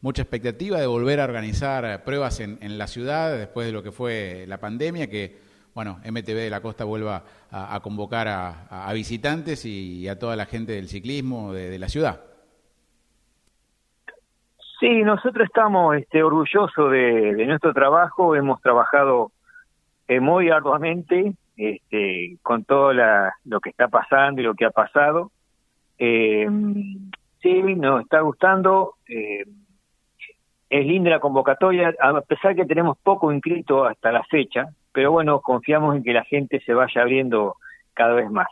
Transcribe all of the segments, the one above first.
mucha expectativa de volver a organizar pruebas en, en la ciudad después de lo que fue la pandemia, que bueno, MTV de la Costa vuelva a, convocar a, visitantes y, a toda la gente del ciclismo de, la ciudad. Sí, nosotros estamos este, orgullosos de, nuestro trabajo, hemos trabajado eh, muy arduamente este, con todo lo que está pasando y lo que ha pasado. Eh, sí, nos está gustando. Eh, es linda la convocatoria, a pesar que tenemos poco inscrito hasta la fecha, pero bueno, confiamos en que la gente se vaya abriendo cada vez más.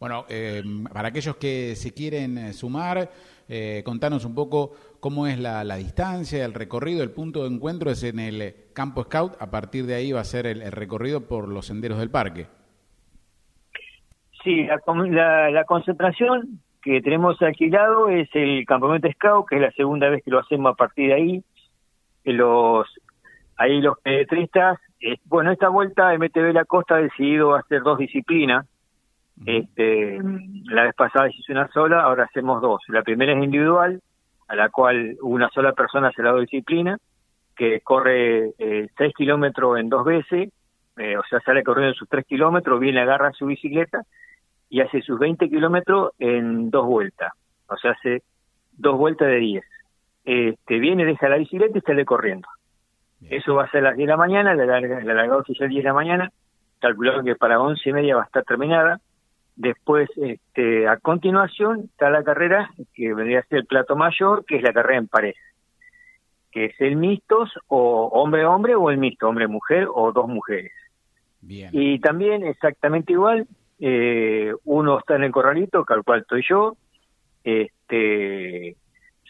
Bueno, eh, para aquellos que se quieren eh, sumar, eh, contanos un poco cómo es la, distancia, el recorrido, el punto de encuentro es en el campo Scout, a partir de ahí va a ser el, recorrido por los senderos del parque. Sí, la, la concentración que tenemos alquilado es el campamento Scout, que es la segunda vez que lo hacemos a partir de ahí. Los, ahí los pedetristas, eh, bueno, esta vuelta MTV La Costa ha decidido hacer dos disciplinas. Este, la vez pasada hice una sola, ahora hacemos dos. La primera es individual, a la cual una sola persona se la da disciplina, que corre eh, seis kilómetros en dos veces, eh, o sea, sale corriendo sus tres kilómetros, viene, agarra su bicicleta y hace sus 20 kilómetros en dos vueltas. O sea, hace dos vueltas de 10. Este, viene, deja la bicicleta y sale corriendo. Eso va a ser a las 10 de la mañana, la larga, la larga oficial 10 de la mañana, calculado que para 11 y media va a estar terminada. Después, este, a continuación, está la carrera que vendría a ser el plato mayor, que es la carrera en pareja, que es el mixtos o hombre-hombre o el mixto, hombre-mujer o dos mujeres. Bien. Y también exactamente igual, eh, uno está en el corralito, al cual estoy yo, este,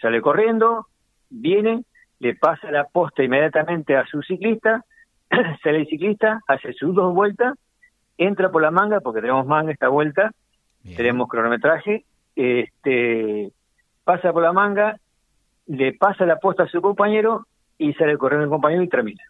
sale corriendo, viene, le pasa la posta inmediatamente a su ciclista, sale el ciclista, hace sus dos vueltas, entra por la manga, porque tenemos manga esta vuelta, tenemos cronometraje, este, pasa por la manga, le pasa la posta a su compañero y sale corriendo el compañero y termina.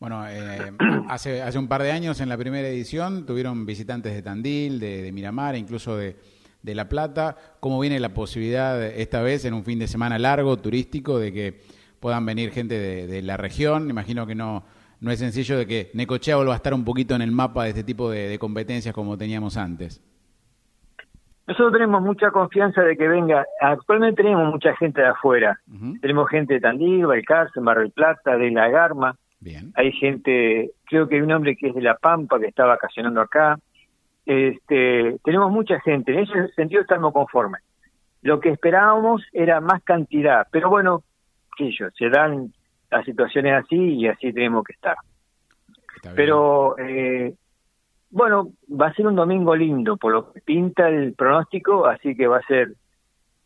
Bueno, eh, hace, hace un par de años en la primera edición tuvieron visitantes de Tandil, de, Miramar, incluso de, de, La Plata. ¿Cómo viene la posibilidad esta vez en un fin de semana largo, turístico, de que puedan venir gente de, la región? Imagino que no, no es sencillo de que Necochea vuelva a estar un poquito en el mapa de este tipo de, competencias como teníamos antes. Nosotros tenemos mucha confianza de que venga. Actualmente tenemos mucha gente de afuera. Tenemos gente de Tandil, Balcarce, Mar del Plata, de La Garma hay gente, creo que hay un hombre que es de La Pampa que está vacacionando acá. Este, tenemos mucha gente, en ese sentido estamos conformes. Lo que esperábamos era más cantidad, pero bueno, qué yo, se dan las situaciones así y así tenemos que estar. Pero eh, bueno, va a ser un domingo lindo, por lo que pinta el pronóstico, así que va a ser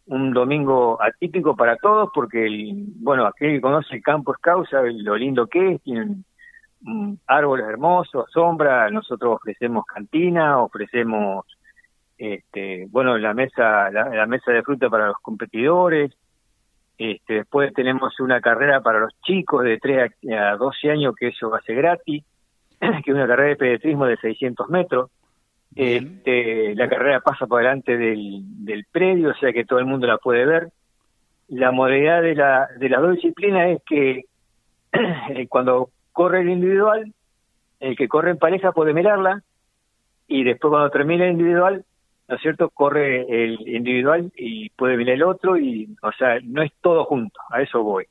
un domingo atípico para todos porque, el, bueno, aquel que conoce el campo es causa lo lindo que es, tienen árboles hermosos, sombra, nosotros ofrecemos cantina, ofrecemos, este, bueno, la mesa, la, mesa de fruta para los competidores, este, después tenemos una carrera para los chicos de 3 a 12 años, que eso va a ser gratis, que es una carrera de pedetrismo de 600 metros. Este, la carrera pasa por delante del, del, predio, o sea que todo el mundo la puede ver. La modalidad de, la, de las dos disciplinas es que eh, cuando corre el individual, el que corre en pareja puede mirarla y después cuando termina el individual, ¿no es cierto? Corre el individual y puede mirar el otro y, o sea, no es todo junto, a eso voy.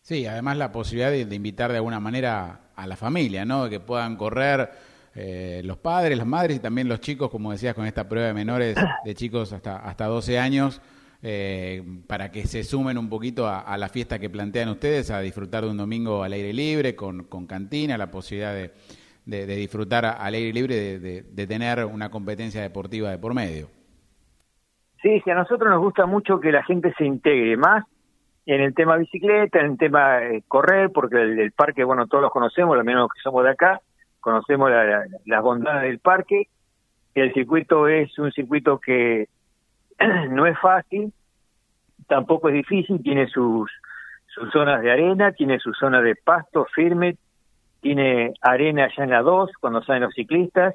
Sí, además la posibilidad de, de invitar de alguna manera a la familia, ¿no? Que puedan correr eh, los padres, las madres y también los chicos, como decías, con esta prueba de menores, de chicos hasta, hasta 12 años, eh, para que se sumen un poquito a, la fiesta que plantean ustedes, a disfrutar de un domingo al aire libre, con, con cantina, la posibilidad de, de, disfrutar al aire libre, de, tener una competencia deportiva de por medio. Sí, sí, a nosotros nos gusta mucho que la gente se integre más en el tema bicicleta, en el tema eh, correr, porque el, parque, bueno, todos los conocemos, al menos que somos de acá, conocemos las la bondades del parque. El circuito es un circuito que no es fácil, tampoco es difícil, tiene sus, zonas de arena, tiene sus zonas de pasto firme, tiene arena ya en la 2 cuando salen los ciclistas,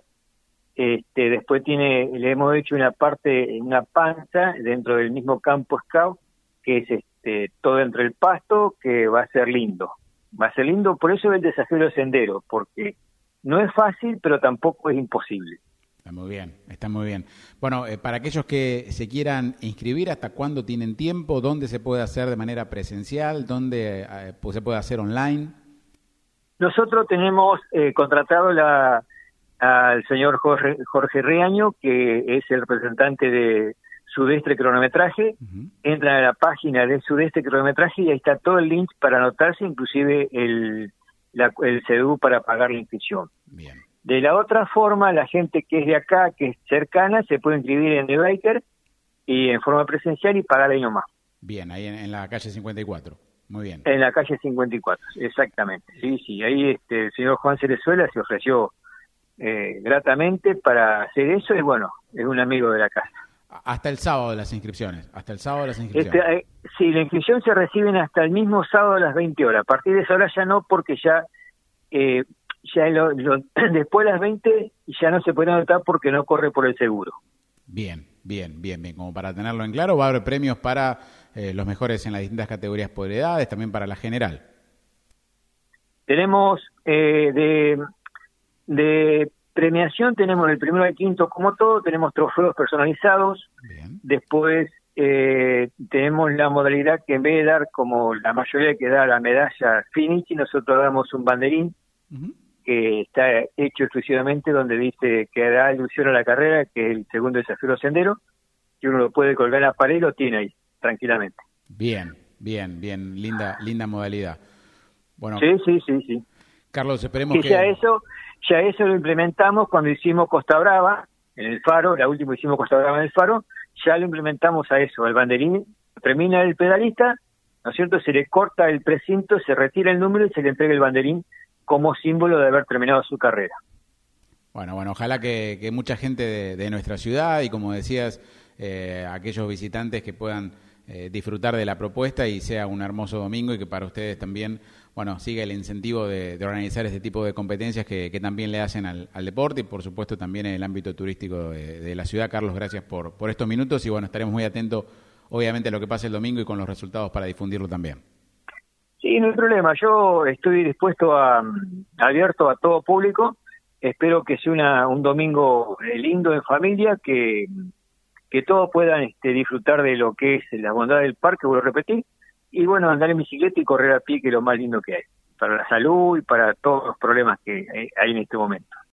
este, después tiene, le hemos hecho una parte, una panza dentro del mismo campo scout, que es este, todo entre el pasto, que va a ser lindo. Va a ser lindo, por eso el desafío del sendero, porque no es fácil, pero tampoco es imposible. Está muy bien, está muy bien. Bueno, eh, para aquellos que se quieran inscribir, ¿hasta cuándo tienen tiempo? ¿Dónde se puede hacer de manera presencial? ¿Dónde eh, pues, se puede hacer online? Nosotros tenemos eh, contratado la, al señor Jorge, Jorge Reaño, que es el representante de Sudeste Cronometraje. Entran a la página de Sudeste Cronometraje y ahí está todo el link para anotarse, inclusive el, el CDU para pagar la inscripción. Bien. De la otra forma, la gente que es de acá, que es cercana, se puede inscribir en The Baker y en forma presencial y pagar ahí nomás. Bien, ahí en, la calle 54. Muy bien. En la calle 54, exactamente. Sí, sí, ahí este, el señor Juan Cerezuela se ofreció eh, gratamente para hacer eso y bueno, es un amigo de la casa. Hasta el sábado de las inscripciones, hasta el sábado de las inscripciones. Este, eh, sí, la inscripción se reciben hasta el mismo sábado a las 20 horas. A partir de esa hora ya no, porque ya eh, ya después de las 20 ya no se puede anotar porque no corre por el seguro. Bien, bien, bien, bien. Como para tenerlo en claro, va a haber premios para eh, los mejores en las distintas categorías por edades, también para la general. Tenemos eh, de, de premiación, tenemos el primero al quinto, como todo, tenemos trofeos personalizados. Después eh, tenemos la modalidad que en vez de dar como la mayoría que da la medalla finish, nosotros damos un banderín que está hecho exclusivamente donde dice que da alusión a la carrera, que es el segundo desafío sendero, que uno lo puede colgar a la pared y lo tiene ahí, tranquilamente. Bien, bien, bien, linda, linda modalidad. Bueno, sí, sí, sí, sí. Carlos, esperemos que... Ya eso, ya eso lo implementamos cuando hicimos Costa Brava, en el faro, la última hicimos Costa Brava en el faro, ya lo implementamos a eso, al banderín, termina el pedalista, ¿no es cierto? Se le corta el precinto, se retira el número y se le entrega el banderín como símbolo de haber terminado su carrera. Bueno, bueno, ojalá que, mucha gente de, nuestra ciudad y como decías, eh, aquellos visitantes que puedan eh, disfrutar de la propuesta y sea un hermoso domingo y que para ustedes también, bueno, siga el incentivo de, organizar este tipo de competencias que, también le hacen al, deporte y por supuesto también en el ámbito turístico de, la ciudad. Carlos, gracias por, por estos minutos y bueno, estaremos muy atentos obviamente a lo que pase el domingo y con los resultados para difundirlo también. Sí, no hay problema. Yo estoy dispuesto a abierto a todo público. Espero que sea un domingo eh, lindo en familia, que, que todos puedan este, disfrutar de lo que es la bondad del parque, vuelvo a repetir, y bueno, andar en bicicleta y correr a pie, que es lo más lindo que hay, para la salud y para todos los problemas que hay en este momento.